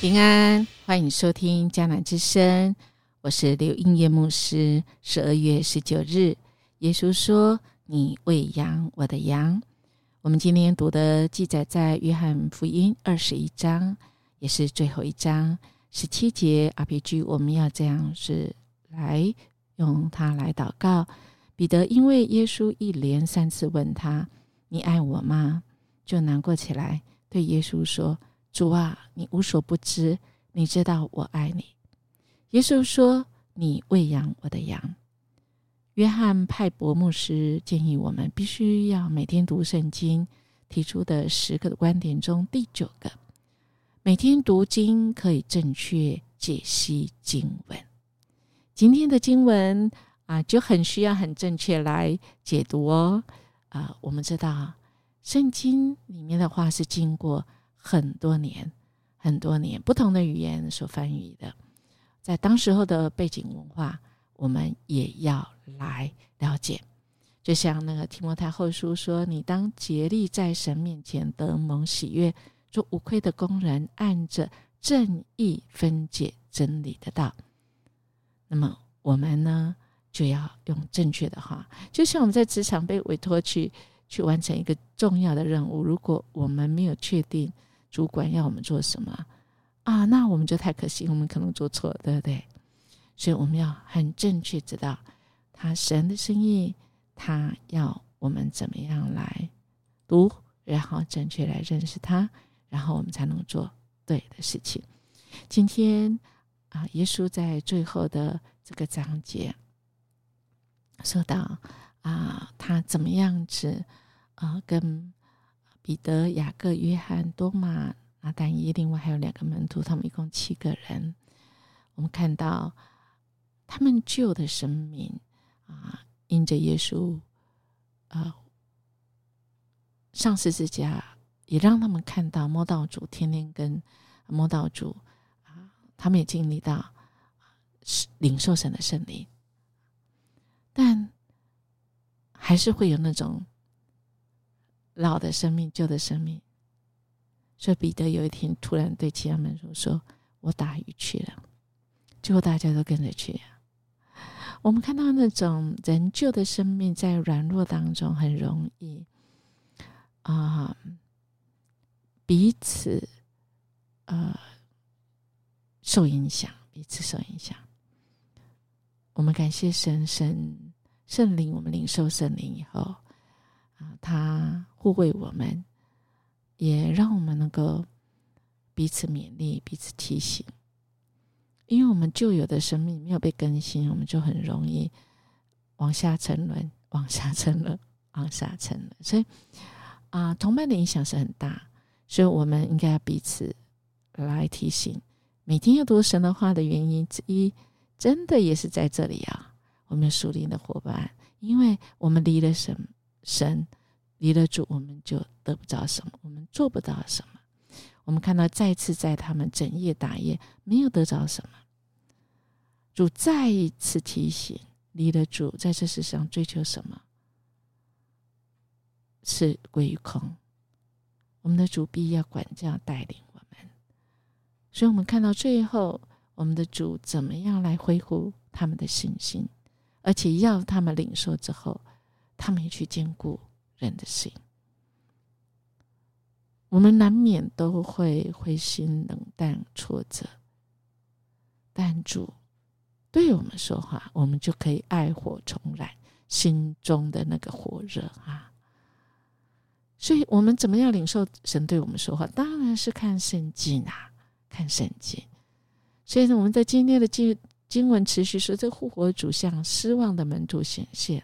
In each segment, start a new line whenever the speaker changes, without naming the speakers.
平安，欢迎收听迦南之声，我是刘英叶牧师。十二月十九日，耶稣说：“你喂养我的羊。”我们今天读的记载在约翰福音二十一章，也是最后一章十七节。RPG，我们要这样是来用它来祷告。彼得因为耶稣一连三次问他：“你爱我吗？”就难过起来，对耶稣说。主啊，你无所不知，你知道我爱你。耶稣说：“你喂养我的羊。”约翰派伯牧师建议我们必须要每天读圣经，提出的十个观点中第九个，每天读经可以正确解析经文。今天的经文啊，就很需要很正确来解读哦。啊，我们知道圣经里面的话是经过。很多年，很多年，不同的语言所翻译的，在当时候的背景文化，我们也要来了解。就像那个提摩太后书说：“你当竭力在神面前得蒙喜悦，做无愧的工人，按着正义分解真理的道。”那么我们呢，就要用正确的话，就像我们在职场被委托去去完成一个重要的任务，如果我们没有确定。主管要我们做什么啊？那我们就太可惜，我们可能做错，对不对？所以我们要很正确知道他神的生意，他要我们怎么样来读，然后正确来认识他，然后我们才能做对的事情。今天啊，耶稣在最后的这个章节说到啊，他怎么样子啊，跟。彼得、雅各、约翰、多马、拿丹耶，另外还有两个门徒，他们一共七个人。我们看到他们旧的生命啊，因着耶稣啊上十字架，也让他们看到摸到主，天天跟摸到主啊，他们也经历到领受神的圣灵，但还是会有那种。老的生命，旧的生命。所以彼得有一天突然对其他门徒说：“我打鱼去了。”结果大家都跟着去。我们看到那种人旧的生命在软弱当中很容易啊，彼此呃受影响，彼此受影响。我们感谢神，神圣灵，我们领受圣灵以后。啊，他护卫我们，也让我们能够彼此勉励、彼此提醒。因为我们旧有的生命没有被更新，我们就很容易往下沉沦、往下沉沦、往下沉沦。所以啊，同伴的影响是很大，所以我们应该要彼此来提醒。每天要读神的话的原因之一，真的也是在这里啊。我们属灵的伙伴，因为我们离了神。神离了主，我们就得不着什么，我们做不到什么。我们看到再次在他们整夜打夜，没有得着什么。主再一次提醒：离了主，在这世上追求什么，是归于空。我们的主必要管教带领我们，所以我们看到最后，我们的主怎么样来恢复他们的信心，而且要他们领受之后。他们也去兼顾人的心，我们难免都会灰心冷淡挫折，但主对我们说话，我们就可以爱火重燃心中的那个火热啊！所以，我们怎么样领受神对我们说话？当然是看圣经啊，看圣经。所以呢，我们在今天的经经文持续说，这复活主向失望的门徒显现。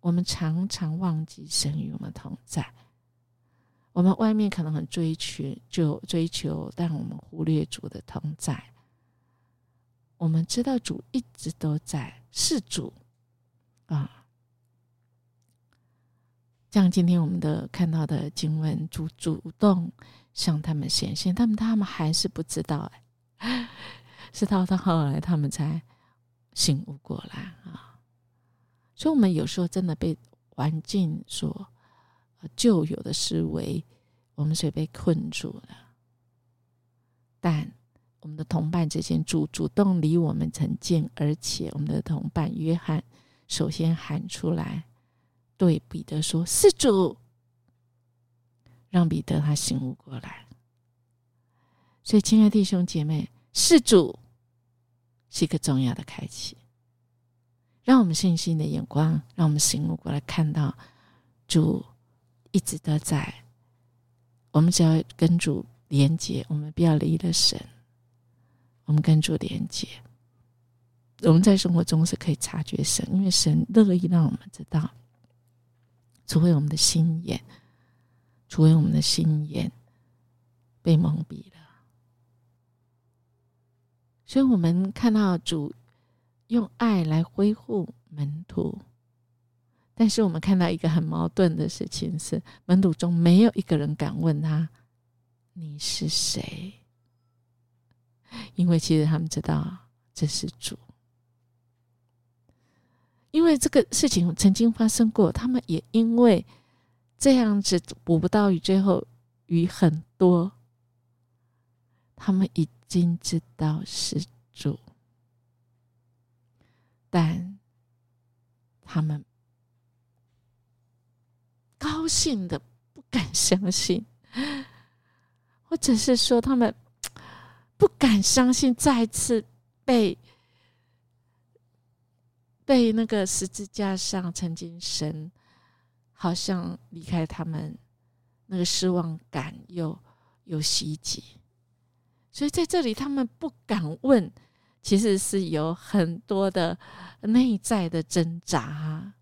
我们常常忘记神与我们同在。我们外面可能很追求，就追求，但我们忽略主的同在。我们知道主一直都在，是主啊。像今天我们的看到的经文，主主动向他们显现，他们他们还是不知道哎，是到到后来他们才醒悟过来啊。所以，我们有时候真的被环境所旧有的思维，我们所被困住了。但我们的同伴之间主主动离我们很近，而且我们的同伴约翰首先喊出来，对彼得说：“是主。”让彼得他醒悟过来。所以，亲爱的弟兄姐妹，是主是一个重要的开启，让我们信心的眼光，让我们醒悟过来，看到主一直都在。我们只要跟主连接，我们不要离了神。我们跟主连接，我们在生活中是可以察觉神，因为神乐意让我们知道，除非我们的心眼，除非我们的心眼被蒙蔽了。所以，我们看到主用爱来恢复门徒，但是我们看到一个很矛盾的事情是，门徒中没有一个人敢问他：“你是谁？”因为其实他们知道这是主，因为这个事情曾经发生过，他们也因为这样子捕不到鱼，最后鱼很多，他们已。经知道是主，但他们高兴的不敢相信，或者是说他们不敢相信再次被被那个十字架上曾经神好像离开他们，那个失望感又又袭击。所以在这里，他们不敢问，其实是有很多的内在的挣扎。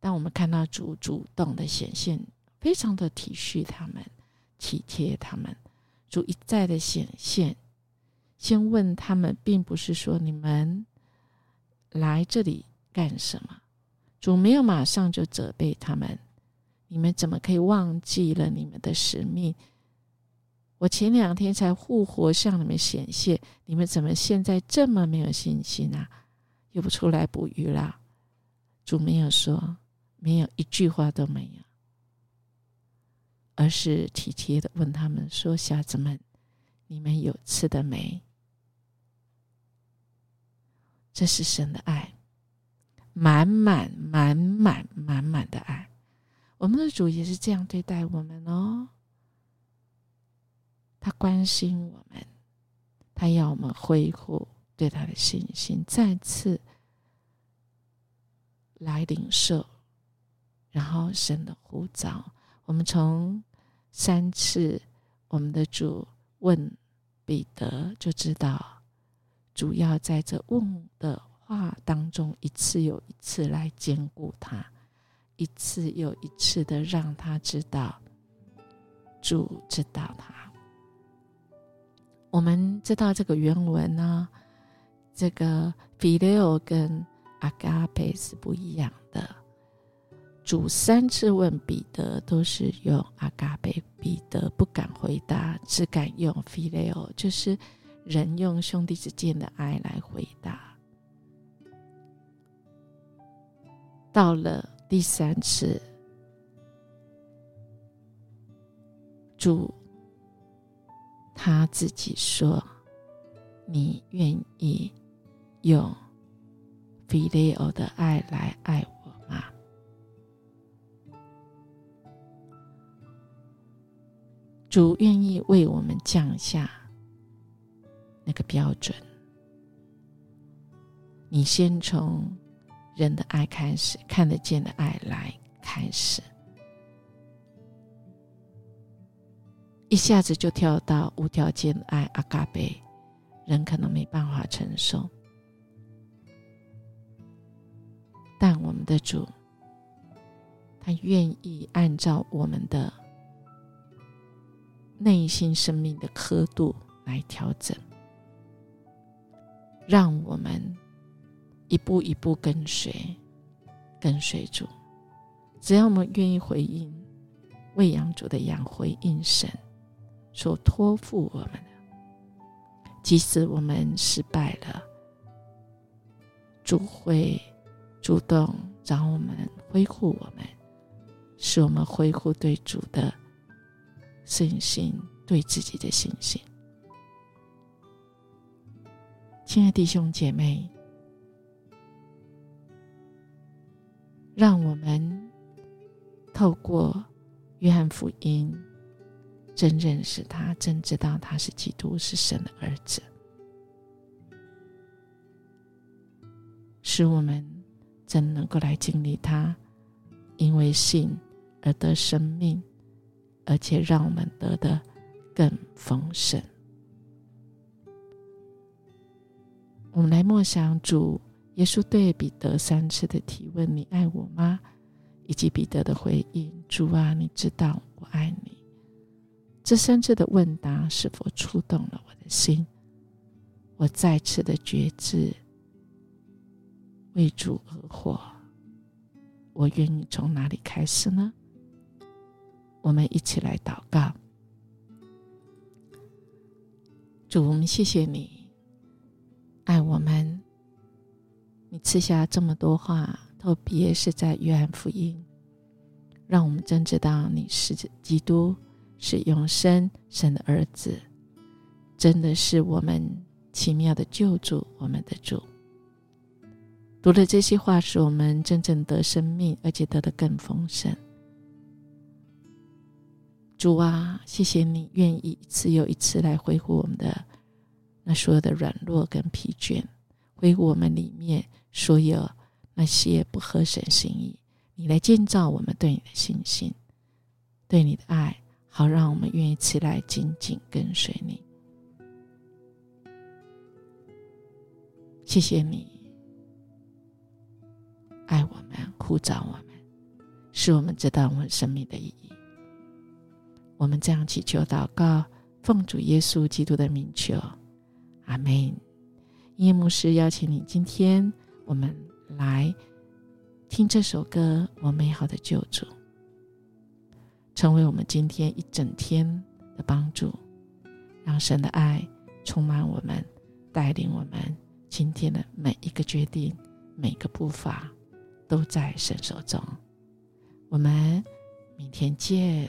当我们看到主主动的显现，非常的体恤他们、体贴他们，主一再的显现，先问他们，并不是说你们来这里干什么。主没有马上就责备他们，你们怎么可以忘记了你们的使命？我前两天才复活向你们显现，你们怎么现在这么没有信心啊？又不出来捕鱼啦？主没有说，没有一句话都没有，而是体贴的问他们说：“小子们，你们有吃的没？”这是神的爱，满满满满满满的爱。我们的主也是这样对待我们哦。他关心我们，他要我们恢复对他的信心，再次来领受，然后神的呼召。我们从三次我们的主问彼得，就知道主要在这问的话当中，一次又一次来兼顾他，一次又一次的让他知道主知道他。我们知道这个原文呢，这个 “phileo” 跟 “agape” 是不一样的。主三次问彼得都是用 “agape”，彼得不敢回答，只敢用 “phileo”，就是人用兄弟之间的爱来回答。到了第三次，主。他自己说：“你愿意用比雷欧的爱来爱我吗？”主愿意为我们降下那个标准。你先从人的爱开始，看得见的爱来开始。一下子就跳到无条件爱阿嘎贝，人可能没办法承受。但我们的主，他愿意按照我们的内心生命的刻度来调整，让我们一步一步跟随，跟随主。只要我们愿意回应喂养主的羊，回应神。所托付我们的，即使我们失败了，主会主动找我们恢复我们，使我们恢复对主的信心，对自己的信心。亲爱弟兄姐妹，让我们透过约翰福音，真认识他，真知道他是基督，是神的儿子，使我们真能够来经历他，因为信而得生命，而且让我们得的更丰盛。我们来默想主耶稣对彼得三次的提问：“你爱我吗？”以及彼得的回应：“主啊，你知道我爱你。”这三次的问答是否触动了我的心？我再次的觉知，为主而活，我愿意从哪里开始呢？我们一起来祷告：主，谢谢你。爱我们，你赐下这么多话，特别是在约翰福音，让我们真知道你是基督，是永生神的儿子，真的是我们奇妙的救主，我们的主。读了这些话，使我们真正得生命，而且得的更丰盛。主啊，谢谢你愿意一次又一次来恢复我们的。那所有的软弱跟疲倦，回我们里面所有那些不合神心意，你来建造我们对你的信心，对你的爱，好让我们愿意起来紧紧跟随你。谢谢你爱我们，呼召我们，使我们知道我们生命的意义。我们这样祈求祷告，奉主耶稣基督的名求。阿门。夜牧师邀请你，今天我们来听这首歌《我美好的救主》，成为我们今天一整天的帮助，让神的爱充满我们，带领我们今天的每一个决定、每个步伐，都在神手中。我们明天见。